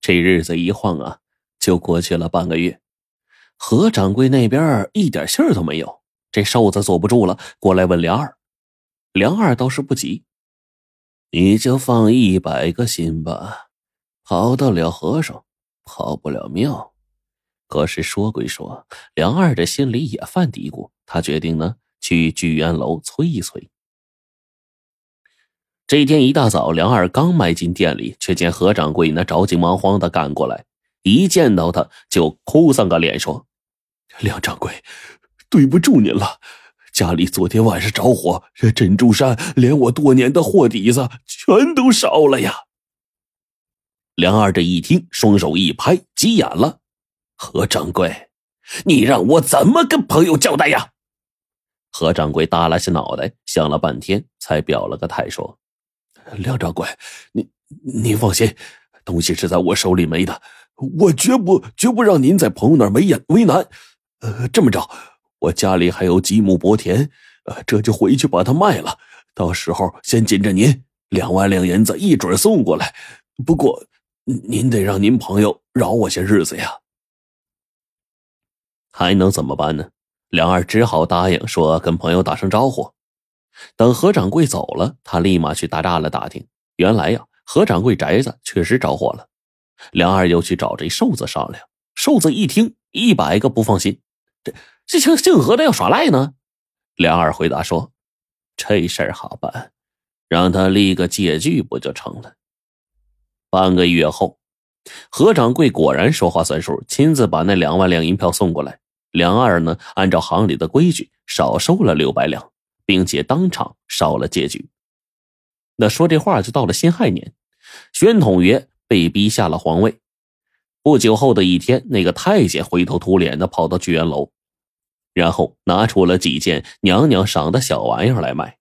这日子一晃啊，就过去了半个月。何掌柜那边一点信儿都没有，这瘦子坐不住了，过来问梁二。梁二倒是不急，你就放一百个心吧，跑得了和尚，跑不了庙。可是说归说，梁二这心里也犯嘀咕，他决定呢去聚源楼催一催。这天一大早，梁二刚迈进店里，却见何掌柜那着急忙慌的赶过来。一见到他，就哭丧个脸说：“梁掌柜，对不住您了，家里昨天晚上着火，这珍珠山连我多年的货底子全都烧了呀。”梁二这一听，双手一拍，急眼了：“何掌柜，你让我怎么跟朋友交代呀？”何掌柜耷拉下脑袋，想了半天，才表了个态，说。梁掌柜，你您放心，东西是在我手里没的，我绝不绝不让您在朋友那儿为难为难。呃，这么着，我家里还有几亩薄田，呃，这就回去把它卖了，到时候先紧着您两万两银子一准送过来。不过，您得让您朋友饶我些日子呀。还能怎么办呢？梁二只好答应说跟朋友打声招呼。等何掌柜走了，他立马去大栅栏打听。原来呀，何掌柜宅子确实着火了。梁二又去找这瘦子商量。瘦子一听，一百个不放心。这这姓姓何的要耍赖呢？梁二回答说：“这事儿好办，让他立个借据不就成了？”半个月后，何掌柜果然说话算数，亲自把那两万两银票送过来。梁二呢，按照行里的规矩，少收了六百两。并且当场烧了借据。那说这话就到了辛亥年，宣统爷被逼下了皇位。不久后的一天，那个太监灰头土脸的跑到聚源楼，然后拿出了几件娘娘赏的小玩意儿来卖，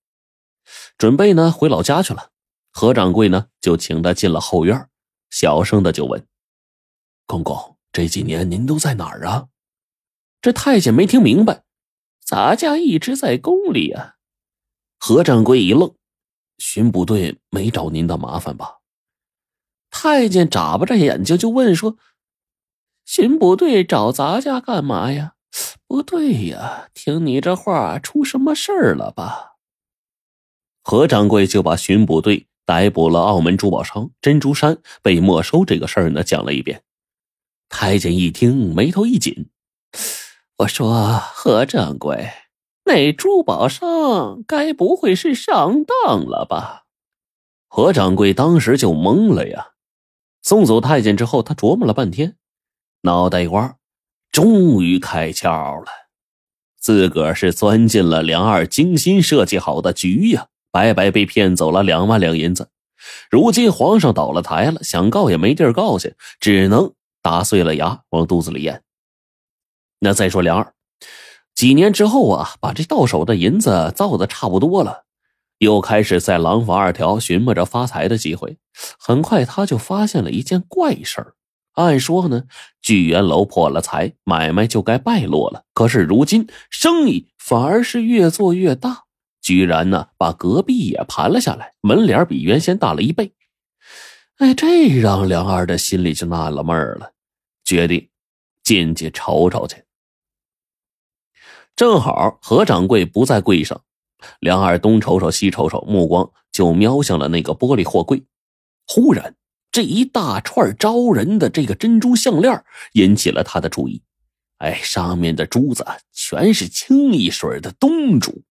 准备呢回老家去了。何掌柜呢就请他进了后院，小声的就问：“公公，这几年您都在哪儿啊？”这太监没听明白：“咱家一直在宫里啊。”何掌柜一愣，巡捕队没找您的麻烦吧？太监眨巴着眼睛就问说：“巡捕队找咱家干嘛呀？不对呀，听你这话，出什么事儿了吧？”何掌柜就把巡捕队逮捕了澳门珠宝商珍珠山被没收这个事儿呢讲了一遍。太监一听，眉头一紧，我说：“何掌柜。”那珠宝商该不会是上当了吧？何掌柜当时就懵了呀。送走太监之后，他琢磨了半天，脑袋瓜终于开窍了。自个儿是钻进了梁二精心设计好的局呀，白白被骗走了两万两银子。如今皇上倒了台了，想告也没地儿告去，只能打碎了牙往肚子里咽。那再说梁二。几年之后啊，把这到手的银子造的差不多了，又开始在廊坊二条寻摸着发财的机会。很快，他就发现了一件怪事儿。按说呢，聚源楼破了财，买卖就该败落了。可是如今生意反而是越做越大，居然呢把隔壁也盘了下来，门脸比原先大了一倍。哎，这让梁二的心里就纳了闷了，决定进去瞅瞅去。正好何掌柜不在柜上，梁二东瞅瞅西瞅瞅，目光就瞄向了那个玻璃货柜。忽然，这一大串招人的这个珍珠项链引起了他的注意。哎，上面的珠子全是清一水的东珠，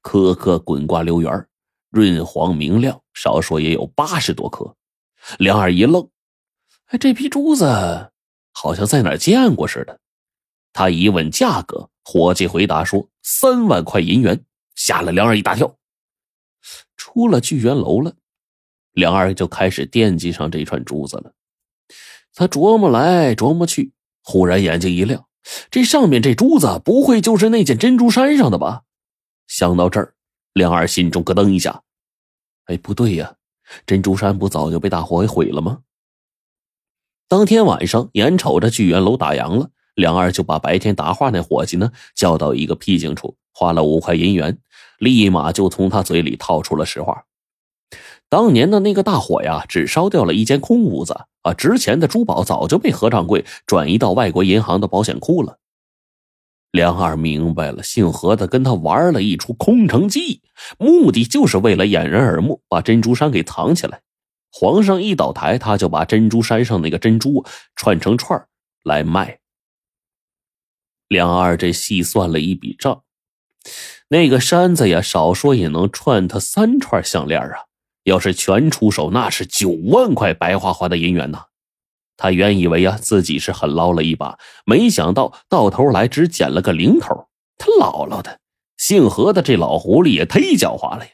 颗颗滚瓜溜圆，润黄明亮，少说也有八十多颗。梁二一愣，哎，这批珠子好像在哪见过似的。他一问价格。伙计回答说：“三万块银元。”吓了梁二一大跳。出了聚源楼了，梁二就开始惦记上这串珠子了。他琢磨来琢磨去，忽然眼睛一亮：这上面这珠子不会就是那件珍珠衫上的吧？想到这儿，梁二心中咯噔一下。哎，不对呀，珍珠衫不早就被大火给毁了吗？当天晚上，眼瞅着聚源楼打烊了。梁二就把白天答话那伙计呢叫到一个僻静处，花了五块银元，立马就从他嘴里套出了实话。当年的那个大火呀，只烧掉了一间空屋子啊，值钱的珠宝早就被何掌柜转移到外国银行的保险库了。梁二明白了，姓何的跟他玩了一出空城计，目的就是为了掩人耳目，把珍珠山给藏起来。皇上一倒台，他就把珍珠山上那个珍珠串成串来卖。梁二这细算了一笔账，那个山子呀，少说也能串他三串项链啊！要是全出手，那是九万块白花花的银元呐！他原以为呀自己是很捞了一把，没想到到头来只捡了个零头。他姥姥的，姓何的这老狐狸也忒狡猾了呀！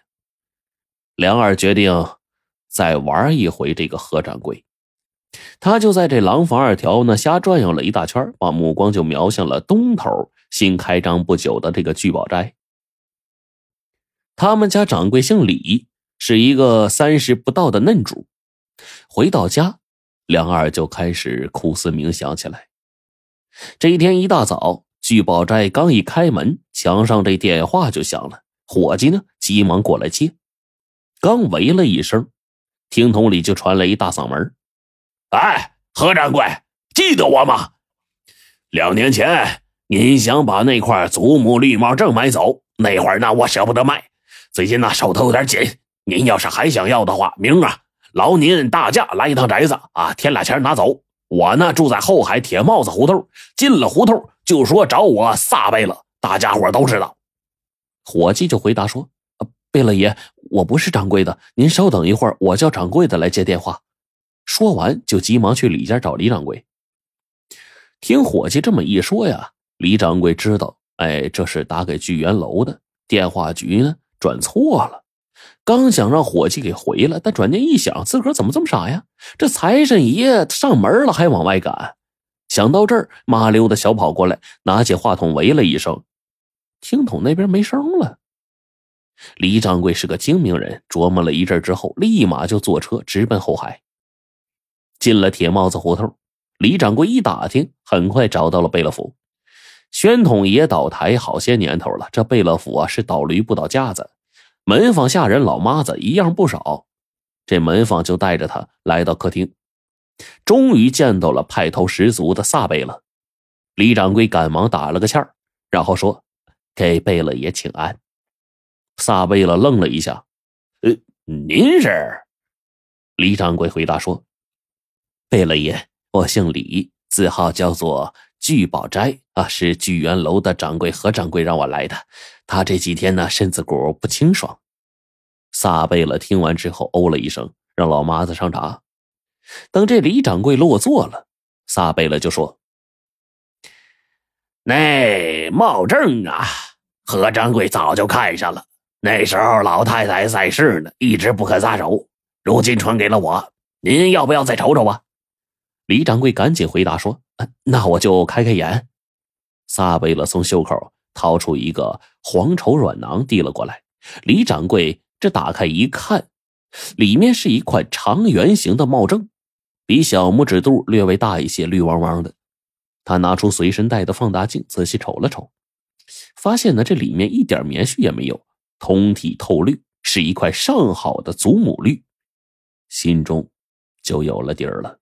梁二决定再玩一回这个何掌柜。他就在这廊坊二条呢瞎转悠了一大圈，把目光就瞄向了东头新开张不久的这个聚宝斋。他们家掌柜姓李，是一个三十不到的嫩主。回到家。梁二就开始苦思冥想起来。这一天一大早，聚宝斋刚一开门，墙上这电话就响了。伙计呢，急忙过来接。刚喂了一声，听筒里就传来一大嗓门：“哎，何掌柜，记得我吗？两年前您想把那块祖母绿帽证买走，那会儿呢，我舍不得卖。最近呢，手头有点紧，您要是还想要的话，明儿啊。”劳您大驾来一趟宅子啊，添俩钱拿走。我呢住在后海铁帽子胡同，进了胡同就说找我撒贝勒，大家伙都知道。伙计就回答说：“贝勒爷，我不是掌柜的，您稍等一会儿，我叫掌柜的来接电话。”说完就急忙去李家找李掌柜。听伙计这么一说呀，李掌柜知道，哎，这是打给聚源楼的电话局呢，转错了。刚想让伙计给回了，但转念一想，自个儿怎么这么傻呀？这财神爷上门了，还往外赶。想到这儿，麻溜的小跑过来，拿起话筒喂了一声，听筒那边没声了。李掌柜是个精明人，琢磨了一阵之后，立马就坐车直奔后海。进了铁帽子胡同，李掌柜一打听，很快找到了贝勒府。宣统爷倒台好些年头了，这贝勒府啊是倒驴不倒架子。门房下人老妈子一样不少，这门房就带着他来到客厅，终于见到了派头十足的萨贝勒。李掌柜赶忙打了个欠儿，然后说：“给贝勒爷请安。”萨贝勒愣了一下：“呃，您是？”李掌柜回答说：“贝勒爷，我姓李，字号叫做聚宝斋啊，是聚源楼的掌柜何掌柜让我来的。”他这几天呢，身子骨不清爽。撒贝勒听完之后，哦了一声，让老妈子上茶。等这李掌柜落座了，撒贝勒就说：“那帽证啊，何掌柜早就看上了。那时候老太太在世呢，一直不肯撒手。如今传给了我，您要不要再瞅瞅啊？”李掌柜赶紧回答说：“那我就开开眼。”撒贝勒从袖口。掏出一个黄绸软囊递了过来，李掌柜这打开一看，里面是一块长圆形的帽正，比小拇指肚略微大一些，绿汪汪的。他拿出随身带的放大镜，仔细瞅了瞅，发现呢这里面一点棉絮也没有，通体透绿，是一块上好的祖母绿，心中就有了底儿了。